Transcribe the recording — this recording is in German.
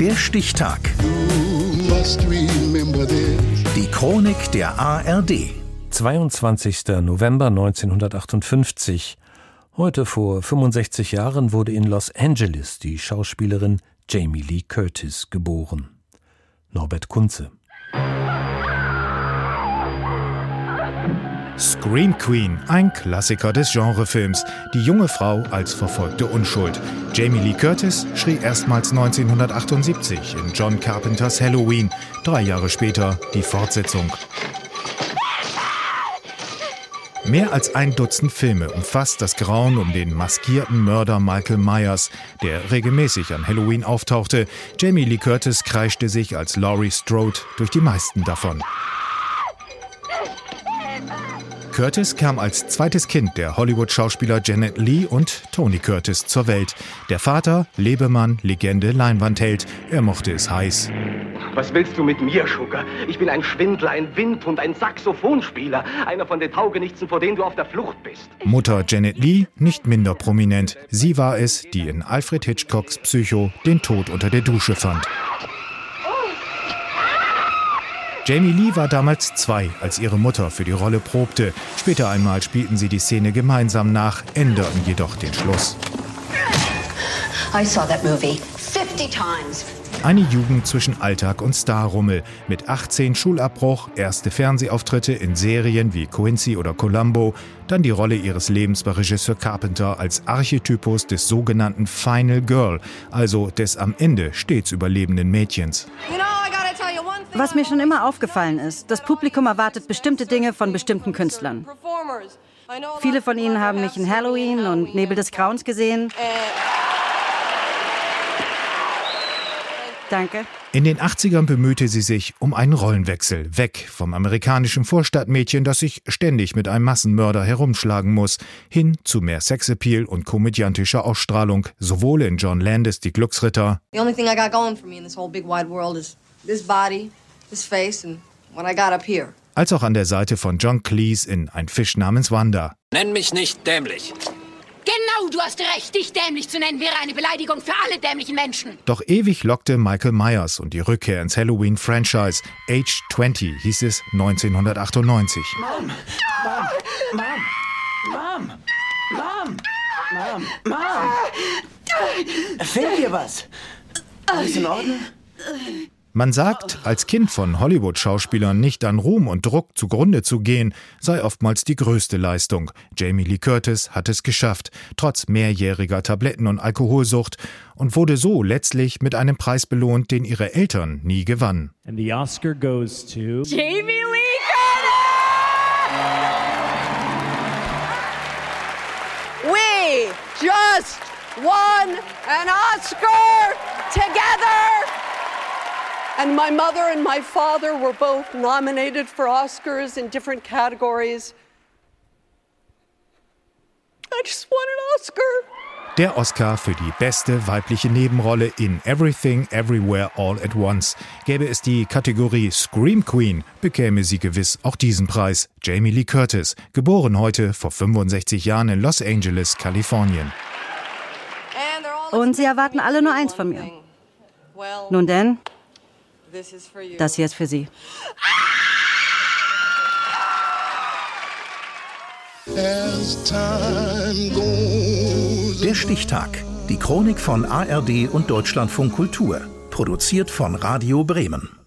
Der Stichtag. Die Chronik der ARD. 22. November 1958. Heute vor 65 Jahren wurde in Los Angeles die Schauspielerin Jamie Lee Curtis geboren. Norbert Kunze. Scream Queen, ein Klassiker des Genrefilms. Die junge Frau als verfolgte Unschuld. Jamie Lee Curtis schrie erstmals 1978 in John Carpenters Halloween. Drei Jahre später die Fortsetzung. Mehr als ein Dutzend Filme umfasst das Grauen um den maskierten Mörder Michael Myers, der regelmäßig an Halloween auftauchte. Jamie Lee Curtis kreischte sich als Laurie Strode durch die meisten davon. Curtis kam als zweites Kind der Hollywood-Schauspieler Janet Lee und Tony Curtis zur Welt. Der Vater, Lebemann, Legende, Leinwandheld. Er mochte es heiß. Was willst du mit mir, Sugar? Ich bin ein Schwindler, ein Windhund, ein Saxophonspieler. Einer von den Taugenichtsen, vor denen du auf der Flucht bist. Mutter Janet Lee nicht minder prominent. Sie war es, die in Alfred Hitchcocks Psycho den Tod unter der Dusche fand. Jamie Lee war damals zwei, als ihre Mutter für die Rolle probte. Später einmal spielten sie die Szene gemeinsam nach, änderten jedoch den Schluss. I saw that movie 50 times. Eine Jugend zwischen Alltag und Starrummel. Mit 18 Schulabbruch, erste Fernsehauftritte in Serien wie Quincy oder Columbo, dann die Rolle ihres Lebens bei Regisseur Carpenter als Archetypus des sogenannten Final Girl, also des am Ende stets überlebenden Mädchens. You know, Was mir schon immer aufgefallen ist, das Publikum erwartet bestimmte Dinge von bestimmten Künstlern. Viele von ihnen haben mich in Halloween und Nebel des Grauens gesehen. Danke. In den 80ern bemühte sie sich um einen Rollenwechsel, weg vom amerikanischen Vorstadtmädchen, das sich ständig mit einem Massenmörder herumschlagen muss, hin zu mehr Sexappeal und komödiantischer Ausstrahlung, sowohl in John Landis Die Glücksritter The only thing I got going for me in this whole big wide world is this body, this face, and what I got up here. als auch an der Seite von John Cleese in Ein Fisch namens Wanda. Nenn mich nicht dämlich. Genau, du hast recht. Dich dämlich zu nennen wäre eine Beleidigung für alle dämlichen Menschen. Doch ewig lockte Michael Myers und die Rückkehr ins Halloween-Franchise. Age 20 hieß es 1998. Fehlt dir was? Alles in Ordnung? Man sagt, als Kind von Hollywood-Schauspielern nicht an Ruhm und Druck zugrunde zu gehen, sei oftmals die größte Leistung. Jamie Lee Curtis hat es geschafft, trotz mehrjähriger Tabletten- und Alkoholsucht und wurde so letztlich mit einem Preis belohnt, den ihre Eltern nie gewannen. And the Oscar goes to. Jamie Lee We just won an Oscar together! And my mother and my father were both nominated for Oscars in different categories. I just won an Oscar. Der Oscar für die beste weibliche Nebenrolle in Everything Everywhere All at Once. Gäbe es die Kategorie Scream Queen, bekäme sie gewiss auch diesen Preis. Jamie Lee Curtis, geboren heute vor 65 Jahren in Los Angeles, Kalifornien. Und sie erwarten alle nur eins von mir. Nun denn, this is for you. Das hier ist für Sie. Der Stichtag. Die Chronik von ARD und Deutschlandfunk Kultur. Produziert von Radio Bremen.